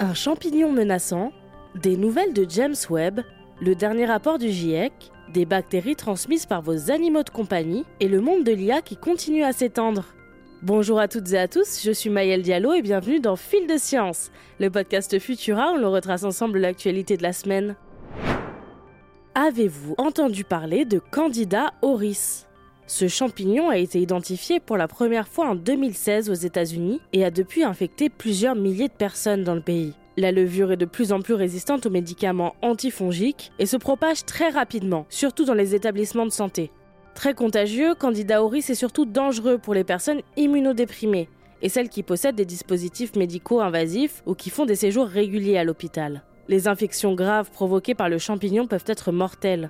Un champignon menaçant, des nouvelles de James Webb, le dernier rapport du GIEC, des bactéries transmises par vos animaux de compagnie et le monde de l'IA qui continue à s'étendre. Bonjour à toutes et à tous, je suis Maëlle Diallo et bienvenue dans Fil de Science, le podcast Futura où l'on retrace ensemble l'actualité de la semaine. Avez-vous entendu parler de Candida auris? Ce champignon a été identifié pour la première fois en 2016 aux États-Unis et a depuis infecté plusieurs milliers de personnes dans le pays. La levure est de plus en plus résistante aux médicaments antifongiques et se propage très rapidement, surtout dans les établissements de santé. Très contagieux, Candida auris est surtout dangereux pour les personnes immunodéprimées et celles qui possèdent des dispositifs médicaux invasifs ou qui font des séjours réguliers à l'hôpital. Les infections graves provoquées par le champignon peuvent être mortelles.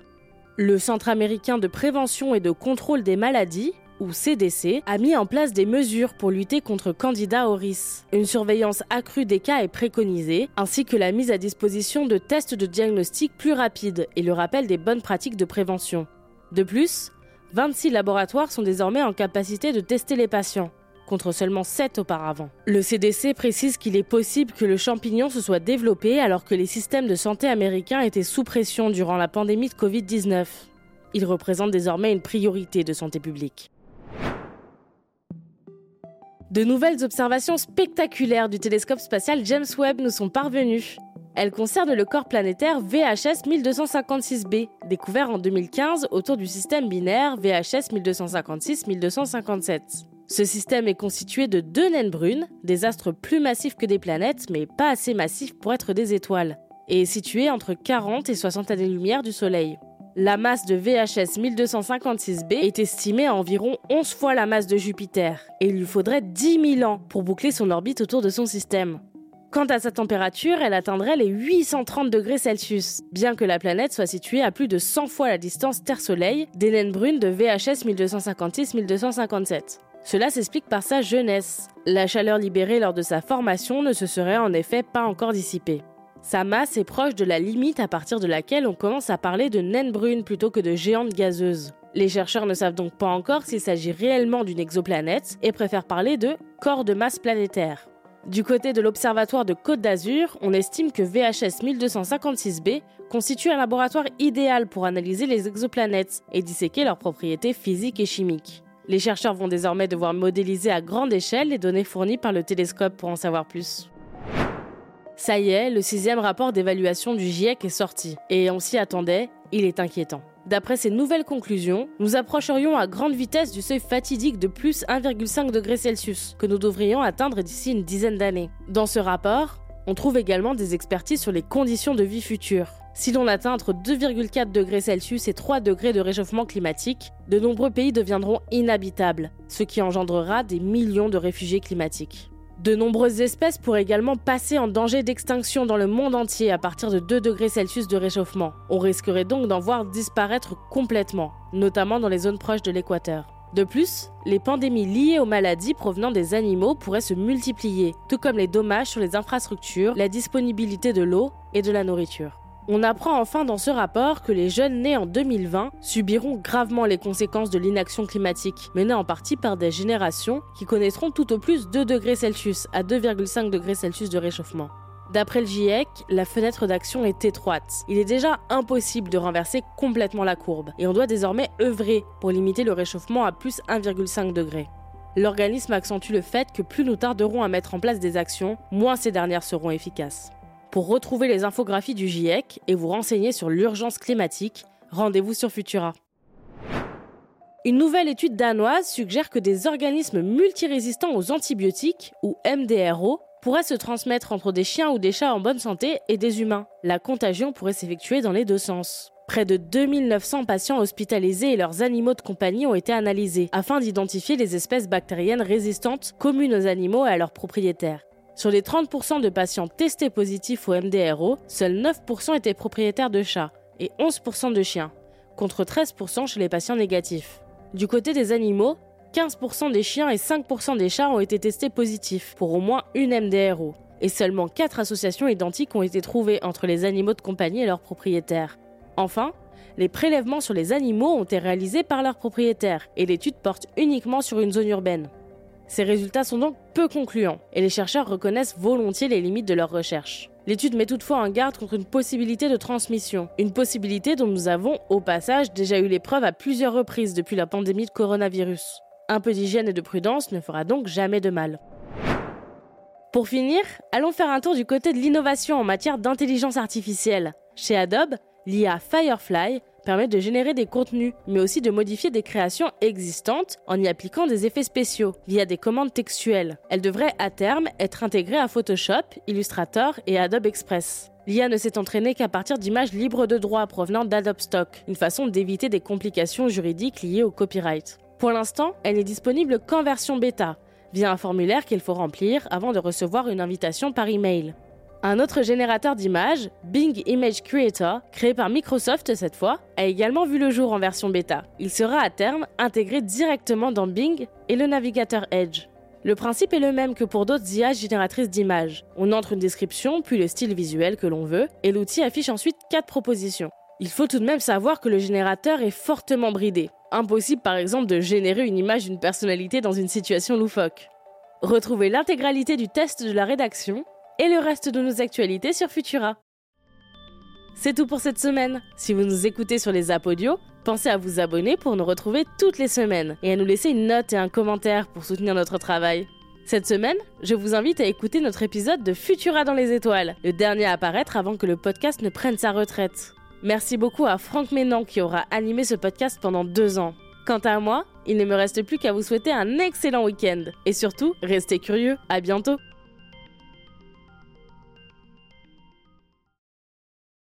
Le Centre américain de prévention et de contrôle des maladies, ou CDC, a mis en place des mesures pour lutter contre Candida auris. Une surveillance accrue des cas est préconisée, ainsi que la mise à disposition de tests de diagnostic plus rapides et le rappel des bonnes pratiques de prévention. De plus, 26 laboratoires sont désormais en capacité de tester les patients contre seulement 7 auparavant. Le CDC précise qu'il est possible que le champignon se soit développé alors que les systèmes de santé américains étaient sous pression durant la pandémie de Covid-19. Il représente désormais une priorité de santé publique. De nouvelles observations spectaculaires du télescope spatial James Webb nous sont parvenues. Elles concernent le corps planétaire VHS 1256b, découvert en 2015 autour du système binaire VHS 1256-1257. Ce système est constitué de deux naines brunes, des astres plus massifs que des planètes, mais pas assez massifs pour être des étoiles, et est situé entre 40 et 60 années-lumière du Soleil. La masse de VHS 1256b est estimée à environ 11 fois la masse de Jupiter, et il lui faudrait 10 000 ans pour boucler son orbite autour de son système. Quant à sa température, elle atteindrait les 830 degrés Celsius, bien que la planète soit située à plus de 100 fois la distance Terre-Soleil des naines brunes de VHS 1256-1257. Cela s'explique par sa jeunesse. La chaleur libérée lors de sa formation ne se serait en effet pas encore dissipée. Sa masse est proche de la limite à partir de laquelle on commence à parler de naines brunes plutôt que de géantes gazeuses. Les chercheurs ne savent donc pas encore s'il s'agit réellement d'une exoplanète et préfèrent parler de corps de masse planétaire. Du côté de l'Observatoire de Côte d'Azur, on estime que VHS 1256b constitue un laboratoire idéal pour analyser les exoplanètes et disséquer leurs propriétés physiques et chimiques. Les chercheurs vont désormais devoir modéliser à grande échelle les données fournies par le télescope pour en savoir plus. Ça y est, le sixième rapport d'évaluation du GIEC est sorti, et on s'y attendait, il est inquiétant. D'après ces nouvelles conclusions, nous approcherions à grande vitesse du seuil fatidique de plus 1,5 degré Celsius, que nous devrions atteindre d'ici une dizaine d'années. Dans ce rapport, on trouve également des expertises sur les conditions de vie futures. Si l'on atteint entre 2,4 degrés Celsius et 3 degrés de réchauffement climatique, de nombreux pays deviendront inhabitables, ce qui engendrera des millions de réfugiés climatiques. De nombreuses espèces pourraient également passer en danger d'extinction dans le monde entier à partir de 2 degrés Celsius de réchauffement. On risquerait donc d'en voir disparaître complètement, notamment dans les zones proches de l'équateur. De plus, les pandémies liées aux maladies provenant des animaux pourraient se multiplier, tout comme les dommages sur les infrastructures, la disponibilité de l'eau et de la nourriture. On apprend enfin dans ce rapport que les jeunes nés en 2020 subiront gravement les conséquences de l'inaction climatique, menée en partie par des générations qui connaîtront tout au plus 2 degrés Celsius à 2,5 degrés Celsius de réchauffement. D'après le GIEC, la fenêtre d'action est étroite. Il est déjà impossible de renverser complètement la courbe, et on doit désormais œuvrer pour limiter le réchauffement à plus 1,5 degré. L'organisme accentue le fait que plus nous tarderons à mettre en place des actions, moins ces dernières seront efficaces. Pour retrouver les infographies du GIEC et vous renseigner sur l'urgence climatique, rendez-vous sur Futura. Une nouvelle étude danoise suggère que des organismes multirésistants aux antibiotiques, ou MDRO, pourraient se transmettre entre des chiens ou des chats en bonne santé et des humains. La contagion pourrait s'effectuer dans les deux sens. Près de 2900 patients hospitalisés et leurs animaux de compagnie ont été analysés afin d'identifier les espèces bactériennes résistantes communes aux animaux et à leurs propriétaires. Sur les 30% de patients testés positifs au MDRO, seuls 9% étaient propriétaires de chats et 11% de chiens, contre 13% chez les patients négatifs. Du côté des animaux, 15% des chiens et 5% des chats ont été testés positifs pour au moins une MDRO, et seulement 4 associations identiques ont été trouvées entre les animaux de compagnie et leurs propriétaires. Enfin, les prélèvements sur les animaux ont été réalisés par leurs propriétaires, et l'étude porte uniquement sur une zone urbaine. Ces résultats sont donc peu concluants, et les chercheurs reconnaissent volontiers les limites de leurs recherches. L'étude met toutefois en garde contre une possibilité de transmission, une possibilité dont nous avons, au passage, déjà eu les preuves à plusieurs reprises depuis la pandémie de coronavirus. Un peu d'hygiène et de prudence ne fera donc jamais de mal. Pour finir, allons faire un tour du côté de l'innovation en matière d'intelligence artificielle. Chez Adobe, l'IA Firefly permet de générer des contenus, mais aussi de modifier des créations existantes en y appliquant des effets spéciaux via des commandes textuelles. Elle devrait à terme être intégrée à Photoshop, Illustrator et Adobe Express. L'IA ne s'est entraînée qu'à partir d'images libres de droit provenant d'Adobe Stock, une façon d'éviter des complications juridiques liées au copyright. Pour l'instant, elle n'est disponible qu'en version bêta, via un formulaire qu'il faut remplir avant de recevoir une invitation par email. Un autre générateur d'images, Bing Image Creator, créé par Microsoft cette fois, a également vu le jour en version bêta. Il sera à terme intégré directement dans Bing et le navigateur Edge. Le principe est le même que pour d'autres IA génératrices d'images. On entre une description, puis le style visuel que l'on veut, et l'outil affiche ensuite quatre propositions. Il faut tout de même savoir que le générateur est fortement bridé. Impossible par exemple de générer une image d'une personnalité dans une situation loufoque. Retrouvez l'intégralité du test de la rédaction et le reste de nos actualités sur Futura. C'est tout pour cette semaine. Si vous nous écoutez sur les audio, pensez à vous abonner pour nous retrouver toutes les semaines et à nous laisser une note et un commentaire pour soutenir notre travail. Cette semaine, je vous invite à écouter notre épisode de Futura dans les étoiles, le dernier à apparaître avant que le podcast ne prenne sa retraite. Merci beaucoup à Franck Ménan qui aura animé ce podcast pendant deux ans. Quant à moi, il ne me reste plus qu'à vous souhaiter un excellent week-end. Et surtout, restez curieux. À bientôt!